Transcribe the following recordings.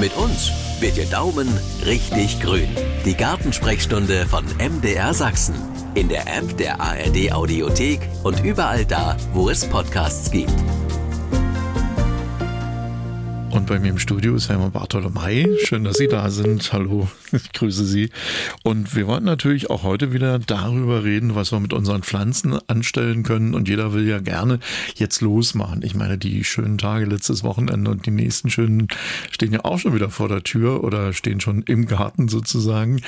Mit uns wird Ihr Daumen richtig grün. Die Gartensprechstunde von MDR Sachsen. In der App der ARD Audiothek und überall da, wo es Podcasts gibt. Bei mir im Studio ist Hermann Bartolomei. Schön, dass Sie da sind. Hallo, ich grüße Sie. Und wir wollen natürlich auch heute wieder darüber reden, was wir mit unseren Pflanzen anstellen können. Und jeder will ja gerne jetzt losmachen. Ich meine, die schönen Tage letztes Wochenende und die nächsten schönen stehen ja auch schon wieder vor der Tür oder stehen schon im Garten sozusagen.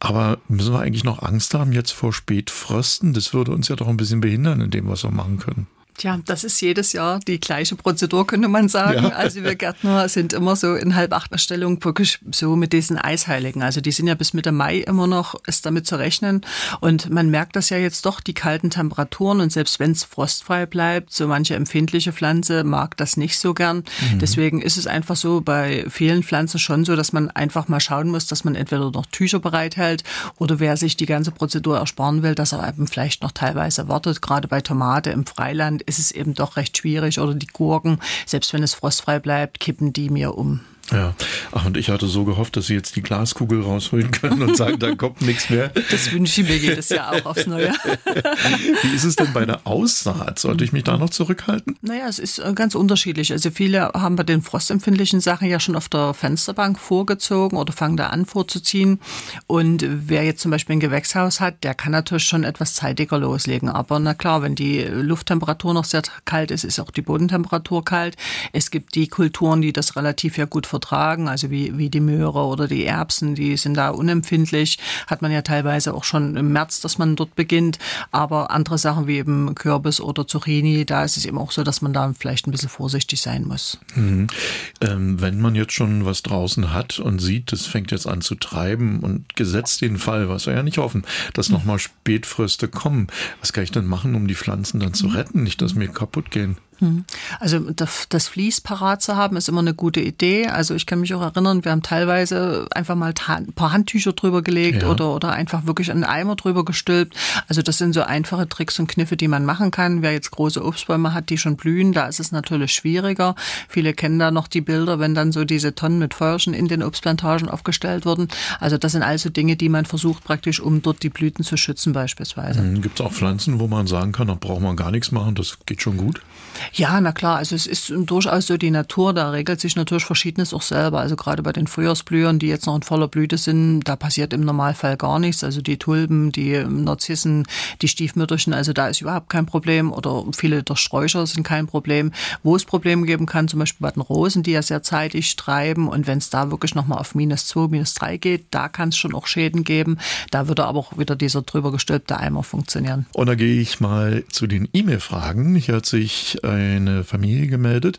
Aber müssen wir eigentlich noch Angst haben jetzt vor Spätfrösten? Das würde uns ja doch ein bisschen behindern in dem, was wir machen können. Tja, das ist jedes Jahr die gleiche Prozedur, könnte man sagen. Ja. Also wir Gärtner sind immer so in halb acht Stellung wirklich so mit diesen Eisheiligen. Also die sind ja bis Mitte Mai immer noch, ist damit zu rechnen. Und man merkt das ja jetzt doch, die kalten Temperaturen. Und selbst wenn es frostfrei bleibt, so manche empfindliche Pflanze mag das nicht so gern. Mhm. Deswegen ist es einfach so bei vielen Pflanzen schon so, dass man einfach mal schauen muss, dass man entweder noch Tücher bereithält oder wer sich die ganze Prozedur ersparen will, dass er eben vielleicht noch teilweise wartet. Gerade bei Tomate im Freiland ist es eben doch recht schwierig. Oder die Gurken, selbst wenn es frostfrei bleibt, kippen die mir um. Ja, ach, und ich hatte so gehofft, dass Sie jetzt die Glaskugel rausholen können und sagen, da kommt nichts mehr. Das wünsche ich mir jedes Jahr auch aufs Neue. Wie ist es denn bei der Aussaat? Sollte ich mich da noch zurückhalten? Naja, es ist äh, ganz unterschiedlich. Also viele haben bei den frostempfindlichen Sachen ja schon auf der Fensterbank vorgezogen oder fangen da an vorzuziehen. Und wer jetzt zum Beispiel ein Gewächshaus hat, der kann natürlich schon etwas zeitiger loslegen. Aber na klar, wenn die Lufttemperatur noch sehr kalt ist, ist auch die Bodentemperatur kalt. Es gibt die Kulturen, die das relativ ja gut vertragen, also wie, wie die Möhre oder die Erbsen, die sind da unempfindlich. Hat man ja teilweise auch schon im März, dass man dort beginnt. Aber andere Sachen wie eben Kürbis oder Zucchini, da ist es eben auch so, dass man da vielleicht ein bisschen vorsichtig sein muss. Mhm. Ähm, wenn man jetzt schon was draußen hat und sieht, das fängt jetzt an zu treiben und gesetzt den Fall, was wir ja nicht hoffen, dass nochmal Spätfröste kommen, was kann ich denn machen, um die Pflanzen dann zu mhm. retten, nicht dass mir kaputt gehen? Hm. Also das Vlies parat zu haben, ist immer eine gute Idee. Also ich kann mich auch erinnern, wir haben teilweise einfach mal ein paar Handtücher drüber gelegt ja. oder, oder einfach wirklich einen Eimer drüber gestülpt. Also das sind so einfache Tricks und Kniffe, die man machen kann. Wer jetzt große Obstbäume hat, die schon blühen, da ist es natürlich schwieriger. Viele kennen da noch die Bilder, wenn dann so diese Tonnen mit Feuerchen in den Obstplantagen aufgestellt wurden. Also das sind also Dinge, die man versucht praktisch, um dort die Blüten zu schützen beispielsweise. Hm, Gibt es auch Pflanzen, wo man sagen kann, da braucht man gar nichts machen, das geht schon gut? Ja, na klar, also es ist durchaus so die Natur, da regelt sich natürlich Verschiedenes auch selber. Also gerade bei den Frühjahrsblühern, die jetzt noch in voller Blüte sind, da passiert im Normalfall gar nichts. Also die Tulpen, die Narzissen, die Stiefmütterchen, also da ist überhaupt kein Problem. Oder viele der Sträucher sind kein Problem. Wo es Probleme geben kann, zum Beispiel bei den Rosen, die ja sehr zeitig treiben und wenn es da wirklich nochmal auf minus zwei, minus drei geht, da kann es schon auch Schäden geben. Da würde aber auch wieder dieser drüber gestülpte Eimer funktionieren. Und da gehe ich mal zu den E-Mail-Fragen. Hier hat sich eine Familie gemeldet.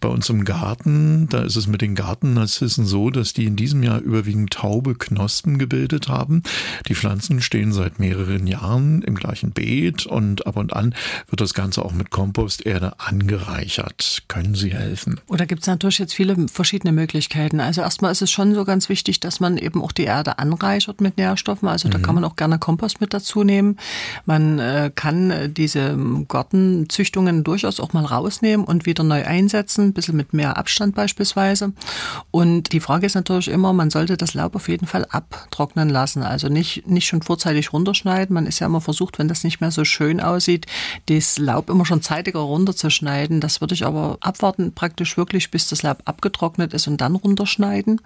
Bei uns im Garten, da ist es mit den Gartennarzissen so, dass die in diesem Jahr überwiegend taube Knospen gebildet haben. Die Pflanzen stehen seit mehreren Jahren im gleichen Beet und ab und an wird das Ganze auch mit Komposterde angereichert. Können Sie helfen? Oder gibt es natürlich jetzt viele verschiedene Möglichkeiten. Also erstmal ist es schon so ganz wichtig, dass man eben auch die Erde anreichert mit Nährstoffen. Also da mhm. kann man auch gerne Kompost mit dazu nehmen. Man äh, kann diese Gartenzüchtungen durchaus auch mal rausnehmen und wieder neu einsetzen, ein bisschen mit mehr Abstand beispielsweise. Und die Frage ist natürlich immer, man sollte das Laub auf jeden Fall abtrocknen lassen. Also nicht, nicht schon vorzeitig runterschneiden. Man ist ja immer versucht, wenn das nicht mehr so schön aussieht, das Laub immer schon zeitiger runterzuschneiden. Das würde ich aber abwarten, praktisch wirklich, bis das Laub abgetrocknet ist und dann runterschneiden.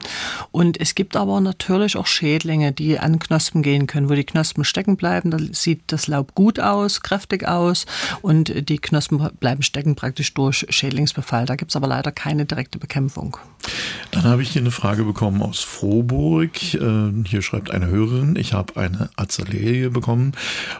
Und es gibt aber natürlich auch Schädlinge, die an Knospen gehen können, wo die Knospen stecken bleiben. Da sieht das Laub gut aus, kräftig aus und die Knospen bleiben stecken praktisch durch Schädlingsbefall. Da gibt es aber leider keine direkte Bekämpfung. Dann habe ich hier eine Frage bekommen aus Frohburg. Äh, hier schreibt eine Hörerin, ich habe eine Azalee bekommen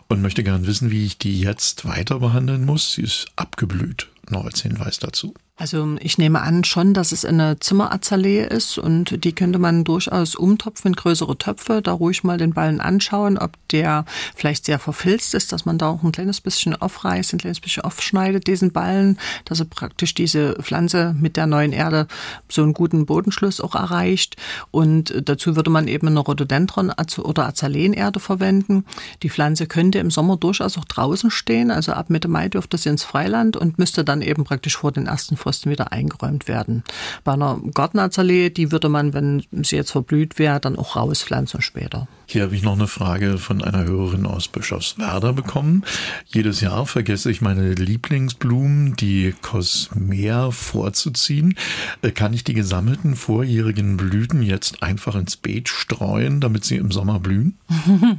und möchte gern wissen, wie ich die jetzt weiter behandeln muss. Sie ist abgeblüht. Noch als Hinweis dazu. Also ich nehme an schon, dass es eine Zimmerazalee ist und die könnte man durchaus umtopfen in größere Töpfe, da ruhig mal den Ballen anschauen, ob der vielleicht sehr verfilzt ist, dass man da auch ein kleines bisschen aufreißt, ein kleines bisschen aufschneidet, diesen Ballen, dass er praktisch diese Pflanze mit der neuen Erde so einen guten Bodenschluss auch erreicht. Und dazu würde man eben eine Rhododendron- oder Azaleenerde verwenden. Die Pflanze könnte im Sommer durchaus auch draußen stehen, also ab Mitte Mai dürfte sie ins Freiland und müsste dann eben praktisch vor den ersten Früchten wieder eingeräumt werden. Bei einer Gartenazalee, die würde man, wenn sie jetzt verblüht wäre, dann auch rauspflanzen später. Hier habe ich noch eine Frage von einer Hörerin aus Bischofswerda bekommen. Jedes Jahr vergesse ich meine Lieblingsblumen, die Cosmea, vorzuziehen. Äh, kann ich die gesammelten vorjährigen Blüten jetzt einfach ins Beet streuen, damit sie im Sommer blühen?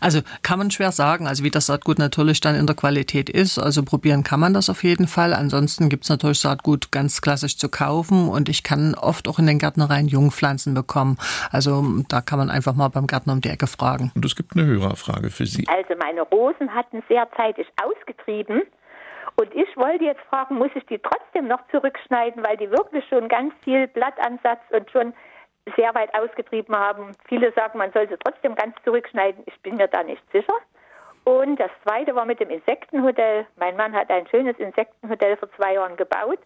Also kann man schwer sagen, also wie das Saatgut natürlich dann in der Qualität ist. Also probieren kann man das auf jeden Fall. Ansonsten gibt es natürlich Saatgut ganz klassisch zu kaufen und ich kann oft auch in den Gärtnereien Jungpflanzen bekommen. Also da kann man einfach mal beim Gärtner um die Ecke fragen. Und es gibt eine Hörerfrage für Sie. Also meine Rosen hatten sehr zeitig ausgetrieben. Und ich wollte jetzt fragen, muss ich die trotzdem noch zurückschneiden, weil die wirklich schon ganz viel Blattansatz und schon sehr weit ausgetrieben haben. Viele sagen, man soll sie trotzdem ganz zurückschneiden. Ich bin mir da nicht sicher. Und das zweite war mit dem Insektenhotel. Mein Mann hat ein schönes Insektenhotel vor zwei Jahren gebaut,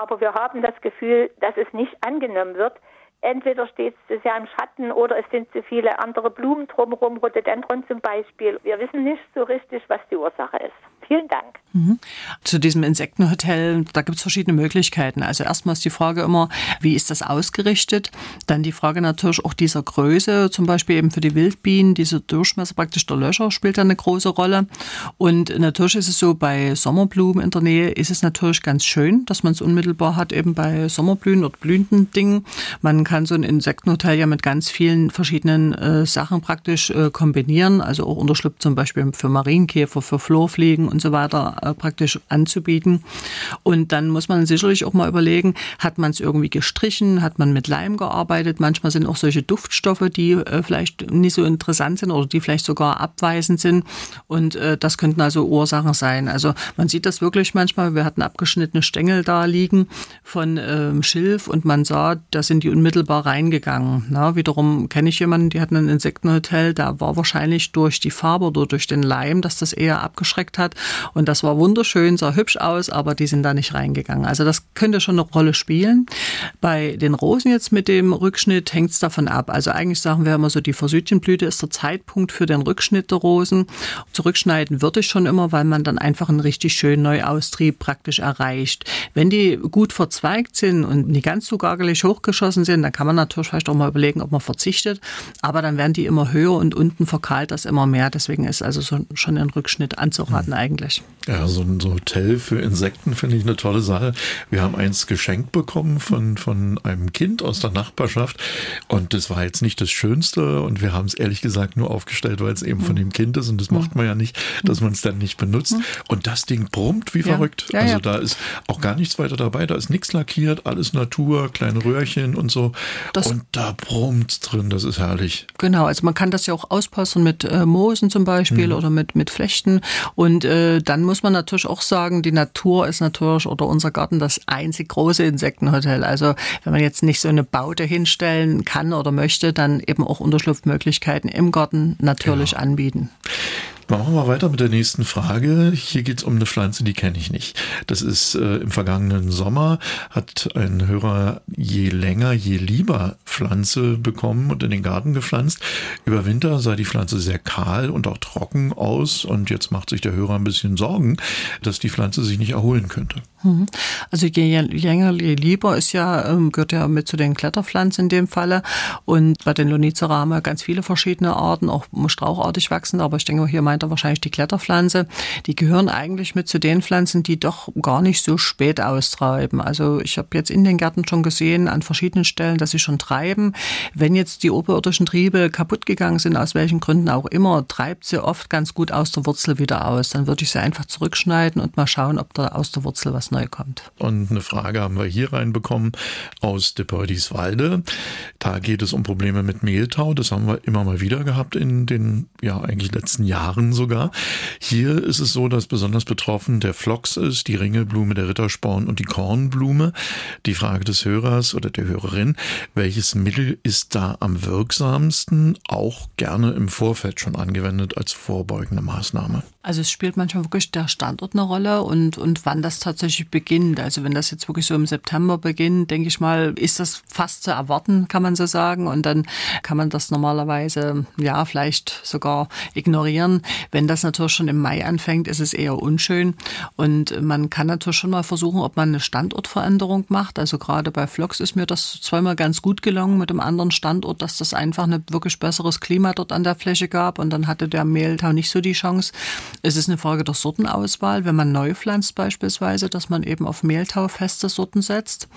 aber wir haben das Gefühl, dass es nicht angenommen wird. Entweder steht es ja im Schatten oder es sind zu viele andere Blumen drumherum, Rhododendron zum Beispiel. Wir wissen nicht so richtig, was die Ursache ist. Vielen Dank. Mhm. Zu diesem Insektenhotel, da gibt es verschiedene Möglichkeiten. Also erstmal ist die Frage immer, wie ist das ausgerichtet? Dann die Frage natürlich auch dieser Größe, zum Beispiel eben für die Wildbienen, dieser Durchmesser praktisch der Löcher spielt da eine große Rolle. Und natürlich ist es so, bei Sommerblumen in der Nähe ist es natürlich ganz schön, dass man es unmittelbar hat, eben bei Sommerblühen oder blühenden Dingen. Man kann so ein Insektenhotel ja mit ganz vielen verschiedenen äh, Sachen praktisch äh, kombinieren, also auch Unterschlupf zum Beispiel für Marienkäfer, für Florfliegen und so weiter äh, praktisch anzubieten. Und dann muss man sicherlich auch mal überlegen, hat man es irgendwie gestrichen, hat man mit Leim gearbeitet. Manchmal sind auch solche Duftstoffe, die äh, vielleicht nicht so interessant sind oder die vielleicht sogar abweisend sind. Und äh, das könnten also Ursachen sein. Also man sieht das wirklich manchmal. Wir hatten abgeschnittene Stängel da liegen von ähm, Schilf und man sah, da sind die unmittelbar unmittelbar reingegangen. Na, wiederum kenne ich jemanden, die hatten ein Insektenhotel, da war wahrscheinlich durch die Farbe oder durch den Leim, dass das eher abgeschreckt hat. Und das war wunderschön, sah hübsch aus, aber die sind da nicht reingegangen. Also das könnte schon eine Rolle spielen. Bei den Rosen jetzt mit dem Rückschnitt hängt es davon ab. Also eigentlich sagen wir immer so, die Versüdchenblüte ist der Zeitpunkt für den Rückschnitt der Rosen. Zurückschneiden würde ich schon immer, weil man dann einfach einen richtig schönen Neuaustrieb praktisch erreicht. Wenn die gut verzweigt sind und nicht ganz so gargelig hochgeschossen sind, dann kann man natürlich vielleicht auch mal überlegen, ob man verzichtet. Aber dann werden die immer höher und unten verkahlt das immer mehr. Deswegen ist also so, schon ein Rückschnitt anzuraten eigentlich. Ja, so ein Hotel für Insekten finde ich eine tolle Sache. Wir haben eins geschenkt bekommen von, von einem Kind aus der Nachbarschaft. Und das war jetzt nicht das Schönste. Und wir haben es ehrlich gesagt nur aufgestellt, weil es eben von dem Kind ist. Und das macht man ja nicht, dass man es dann nicht benutzt. Und das Ding brummt wie ja. verrückt. Ja, also ja. da ist auch gar nichts weiter dabei. Da ist nichts lackiert, alles Natur, kleine Röhrchen und so. Das und da brummt drin, das ist herrlich. Genau, also man kann das ja auch auspassen mit äh, Moosen zum Beispiel mhm. oder mit, mit Flechten. Und äh, dann muss man natürlich auch sagen, die Natur ist natürlich oder unser Garten das einzig große Insektenhotel. Also wenn man jetzt nicht so eine Baute hinstellen kann oder möchte, dann eben auch Unterschlupfmöglichkeiten im Garten natürlich genau. anbieten. Machen wir weiter mit der nächsten Frage. Hier geht es um eine Pflanze, die kenne ich nicht. Das ist äh, im vergangenen Sommer hat ein Hörer je länger, je lieber Pflanze bekommen und in den Garten gepflanzt. Über Winter sah die Pflanze sehr kahl und auch trocken aus und jetzt macht sich der Hörer ein bisschen Sorgen, dass die Pflanze sich nicht erholen könnte. Mhm. Also je länger, je lieber ist ja, ähm, gehört ja mit zu den Kletterpflanzen in dem Falle. Und bei den Lonicera haben wir ganz viele verschiedene Arten, auch strauchartig wachsende, aber ich denke, hier meint er wahrscheinlich die Kletterpflanze. Die gehören eigentlich mit zu den Pflanzen, die doch gar nicht so spät austreiben. Also ich habe jetzt in den Gärten schon gesehen, an verschiedenen Stellen, dass sie schon treiben. Wenn jetzt die oberirdischen Triebe kaputt gegangen sind, aus welchen Gründen auch immer, treibt sie oft ganz gut aus der Wurzel wieder aus. Dann würde ich sie einfach zurückschneiden und mal schauen, ob da aus der Wurzel was neu kommt. Und eine Frage haben wir hier reinbekommen aus Depeudiswalde. Da geht es um Probleme mit Mehltau. Das haben wir immer mal wieder gehabt in den, ja, eigentlich letzten Jahren sogar. Hier ist es so, dass besonders betroffen der Phlox ist, die Ringelblume, der Rittersporn und die Kornblume. Die Frage des Hörers oder der Hörerin, welches Mittel ist da am wirksamsten, auch gerne im Vorfeld schon angewendet als vorbeugende Maßnahme? Also es spielt manchmal wirklich der Standort eine Rolle und, und wann das tatsächlich beginnt. Also wenn das jetzt wirklich so im September beginnt, denke ich mal, ist das fast zu erwarten, kann man so sagen. Und dann kann man das normalerweise, ja, vielleicht sogar ignorieren. Wenn das natürlich schon im Mai anfängt, ist es eher unschön. Und man kann natürlich schon mal versuchen, ob man eine Standortveränderung macht. Also gerade bei Vlogs ist mir das zweimal ganz gut gelungen mit einem anderen Standort, dass das einfach ein wirklich besseres Klima dort an der Fläche gab. Und dann hatte der Mehltau nicht so die Chance, es ist eine Frage der Sortenauswahl, wenn man neu pflanzt beispielsweise, dass man eben auf Mehltau feste Sorten setzt.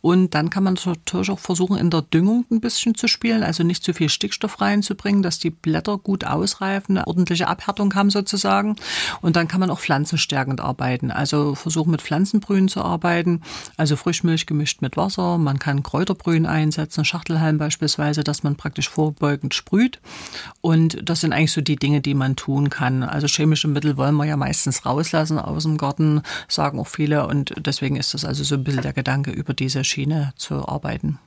Und dann kann man natürlich auch versuchen, in der Düngung ein bisschen zu spielen, also nicht zu viel Stickstoff reinzubringen, dass die Blätter gut ausreifen, eine ordentliche Abhärtung haben sozusagen. Und dann kann man auch pflanzenstärkend arbeiten, also versuchen mit Pflanzenbrühen zu arbeiten, also Frischmilch gemischt mit Wasser. Man kann Kräuterbrühen einsetzen, Schachtelhalm beispielsweise, dass man praktisch vorbeugend sprüht. Und das sind eigentlich so die Dinge, die man tun kann. Also chemische chemische Mittel wollen wir ja meistens rauslassen aus dem Garten, sagen auch viele. Und deswegen ist das also so ein bisschen der Gedanke, über diese Schiene zu arbeiten.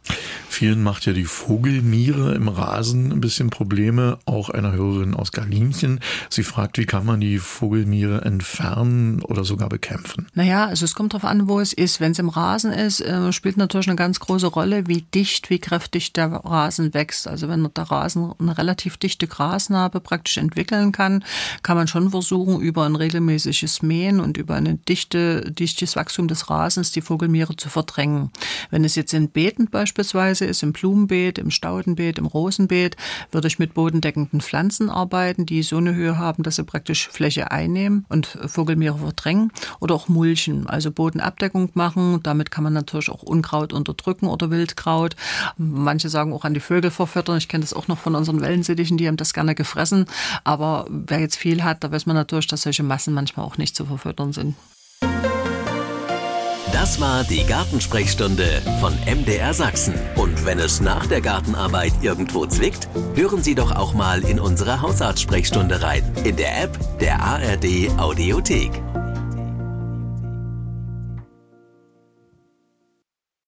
Vielen macht ja die Vogelmiere im Rasen ein bisschen Probleme. Auch einer Hörerin aus Galinchen. Sie fragt, wie kann man die Vogelmiere entfernen oder sogar bekämpfen? Naja, also es kommt darauf an, wo es ist. Wenn es im Rasen ist, äh, spielt natürlich eine ganz große Rolle, wie dicht, wie kräftig der Rasen wächst. Also wenn der Rasen eine relativ dichte Grasnarbe praktisch entwickeln kann, kann man schon versuchen, über ein regelmäßiges Mähen und über ein dichte, dichtes Wachstum des Rasens die Vogelmiere zu verdrängen. Wenn es jetzt in Beeten beispielsweise ist, im Blumenbeet, im Staudenbeet, im Rosenbeet, würde ich mit bodendeckenden Pflanzen arbeiten, die so eine Höhe haben, dass sie praktisch Fläche einnehmen und Vogelmiere verdrängen oder auch mulchen, also Bodenabdeckung machen. Damit kann man natürlich auch Unkraut unterdrücken oder Wildkraut. Manche sagen auch an die Vögel verfüttern. Ich kenne das auch noch von unseren Wellensittichen, die haben das gerne gefressen. Aber wer jetzt viel hat, da weiß man natürlich, dass solche Massen manchmal auch nicht zu verfüttern sind. Das war die Gartensprechstunde von MDR Sachsen. Und wenn es nach der Gartenarbeit irgendwo zwickt, hören Sie doch auch mal in unsere Hausarztsprechstunde rein. In der App der ARD Audiothek.